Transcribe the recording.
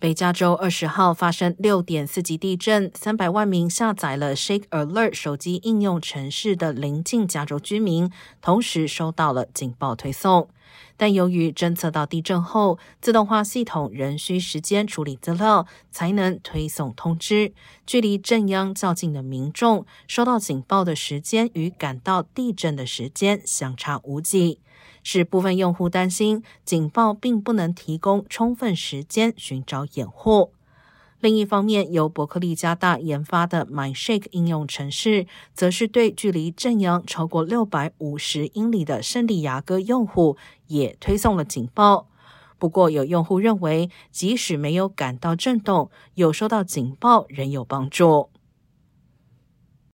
北加州二十号发生六点四级地震，三百万名下载了 Shake Alert 手机应用城市的邻近加州居民，同时收到了警报推送。但由于侦测到地震后，自动化系统仍需时间处理资料，才能推送通知。距离震央较近的民众收到警报的时间与感到地震的时间相差无几。使部分用户担心，警报并不能提供充分时间寻找掩护。另一方面，由伯克利加大研发的 MyShake 应用程式，则是对距离正阳超过六百五十英里的圣地牙哥用户也推送了警报。不过，有用户认为，即使没有感到震动，有收到警报仍有帮助。